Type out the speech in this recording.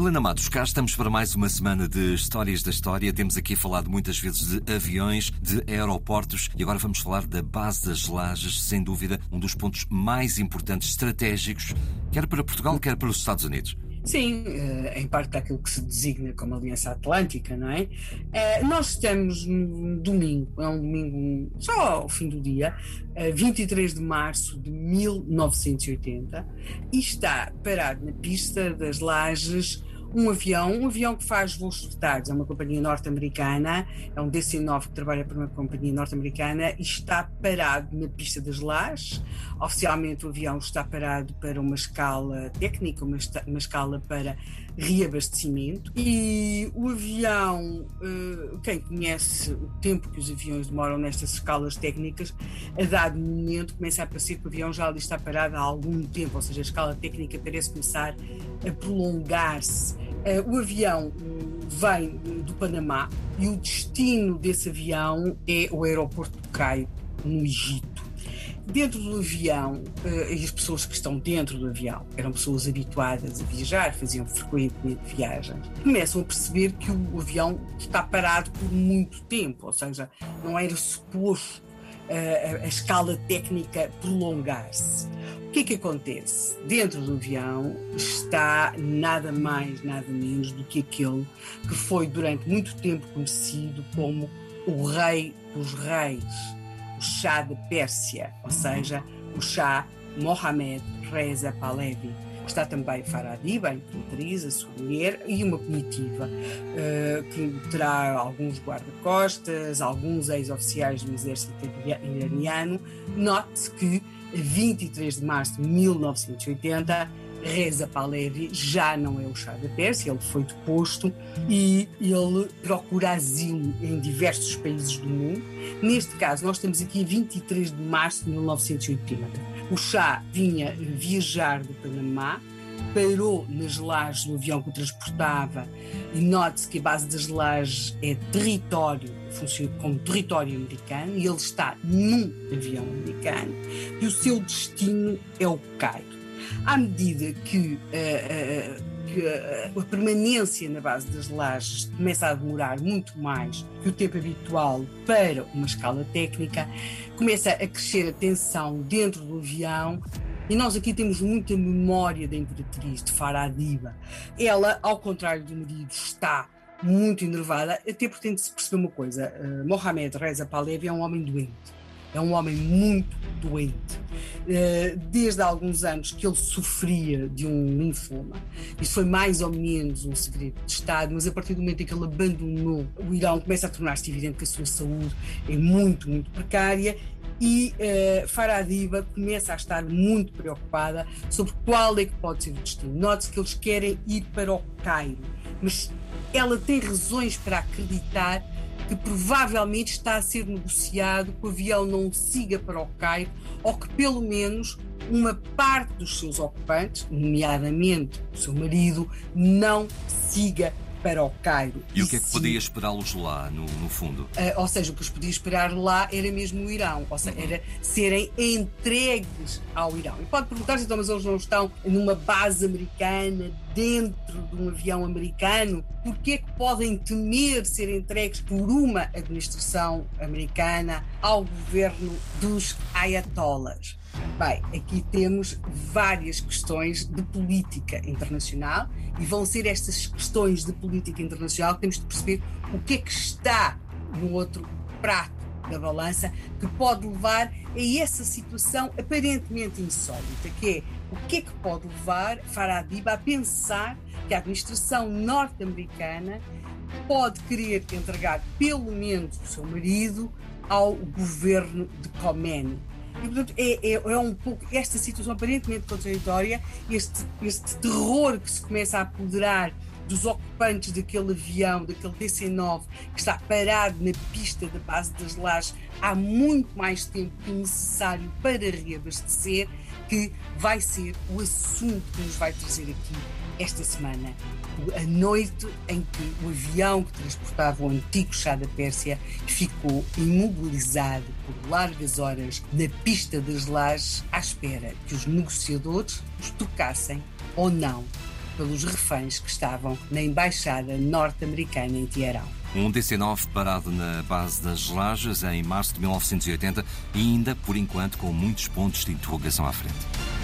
Helena Matos, cá estamos para mais uma semana de Histórias da História. Temos aqui falado muitas vezes de aviões, de aeroportos e agora vamos falar da base das Lajes, sem dúvida um dos pontos mais importantes estratégicos, quer para Portugal, quer para os Estados Unidos. Sim, eh, em parte daquilo que se designa como Aliança Atlântica, não é? Eh, nós estamos no domingo, é um domingo só ao fim do dia, 23 de março de 1980, e está parado na pista das Lajes um avião, um avião que faz voos fretados, é uma companhia norte-americana, é um DC-9 que trabalha para uma companhia norte-americana e está parado na pista das Lajes. Oficialmente o avião está parado para uma escala técnica, uma, uma escala para reabastecimento e o avião, eh, quem conhece o tempo que os aviões demoram nestas escalas técnicas, a dado momento começa a parecer que o avião já ali está parado há algum tempo, ou seja, a escala técnica parece começar a prolongar-se. Eh, o avião vem do Panamá e o destino desse avião é o aeroporto de Cairo, no Egito. Dentro do avião, uh, e as pessoas que estão dentro do avião eram pessoas habituadas a viajar, faziam frequentemente viagens, começam a perceber que o avião está parado por muito tempo, ou seja, não era suposto a, escala técnica prolongar-se. O que é que acontece? Dentro do avião está nada mais, nada menos do que aquele que foi durante muito tempo conhecido como o Rei dos Reis o chá de Pérsia, ou seja, o chá Mohamed Reza Pahlavi. Está também Faradiba, a imperatriz, a sua mulher e uma comitiva uh, que terá alguns guarda-costas, alguns ex-oficiais do exército iraniano. Note-se que 23 de março de 1980 Reza Pahlavi já não é o Shah da Pérsia, ele foi deposto e ele procura asilo em diversos países do mundo. Neste caso, nós estamos aqui 23 de março de 1980. O Shah vinha viajar do Panamá, parou nas lajes do avião que o transportava e note-se que a base das lajes é território, funciona como território americano e ele está num avião americano e o seu destino é o Cairo. À medida que, uh, uh, que a permanência na base das lajes começa a demorar muito mais que o tempo habitual para uma escala técnica, começa a crescer a tensão dentro do avião. E nós aqui temos muita memória da Imperatriz de Faradiba. Ela, ao contrário do marido, está muito enervada, até porque tem de se perceber uma coisa: uh, Mohamed Reza Pahlavi é um homem doente. É um homem muito doente. Eh, desde há alguns anos que ele sofria de um linfoma. Isso foi mais ou menos um segredo de Estado, mas a partir do momento em que ele abandonou o Irão, começa a tornar-se evidente que a sua saúde é muito, muito precária e uh, Faradiba começa a estar muito preocupada sobre qual é que pode ser o destino. Note-se que eles querem ir para o Cairo, mas ela tem razões para acreditar que provavelmente está a ser negociado que o avião não siga para o Cairo ou que pelo menos uma parte dos seus ocupantes, nomeadamente o seu marido, não siga para o Cairo. E, e o que é que podia esperá-los lá, no, no fundo? Uh, ou seja, o que os podia esperar lá era mesmo o Irão, ou seja, uhum. era serem entregues ao Irão. E pode perguntar-se, então, mas eles não estão numa base americana, dentro de um avião americano? Porquê é que podem temer ser entregues por uma administração americana ao governo dos ayatollahs? Bem, aqui temos várias questões de política internacional e vão ser estas questões de política internacional que temos de perceber o que é que está no outro prato da balança que pode levar a essa situação aparentemente insólita, que é o que é que pode levar Faradiba a pensar que a administração norte-americana pode querer entregar pelo menos o seu marido ao governo de Khomeini. E, portanto, é, é, é, um pouco esta situação aparentemente contraditória, este, este terror que se começa a apoderar dos ocupantes daquele avião, daquele DC-9, que está parado na pista da base das lajes há muito mais tempo que necessário para reabastecer, que vai ser o assunto que nos vai trazer aqui esta semana. A noite em que o avião que transportava o antigo chá da Pérsia ficou imobilizado por largas horas na pista das lajes à espera que os negociadores os tocassem ou não pelos reféns que estavam na embaixada norte-americana em Teherão. Um DC-9 parado na base das Lajes em março de 1980 e ainda, por enquanto, com muitos pontos de interrogação à frente.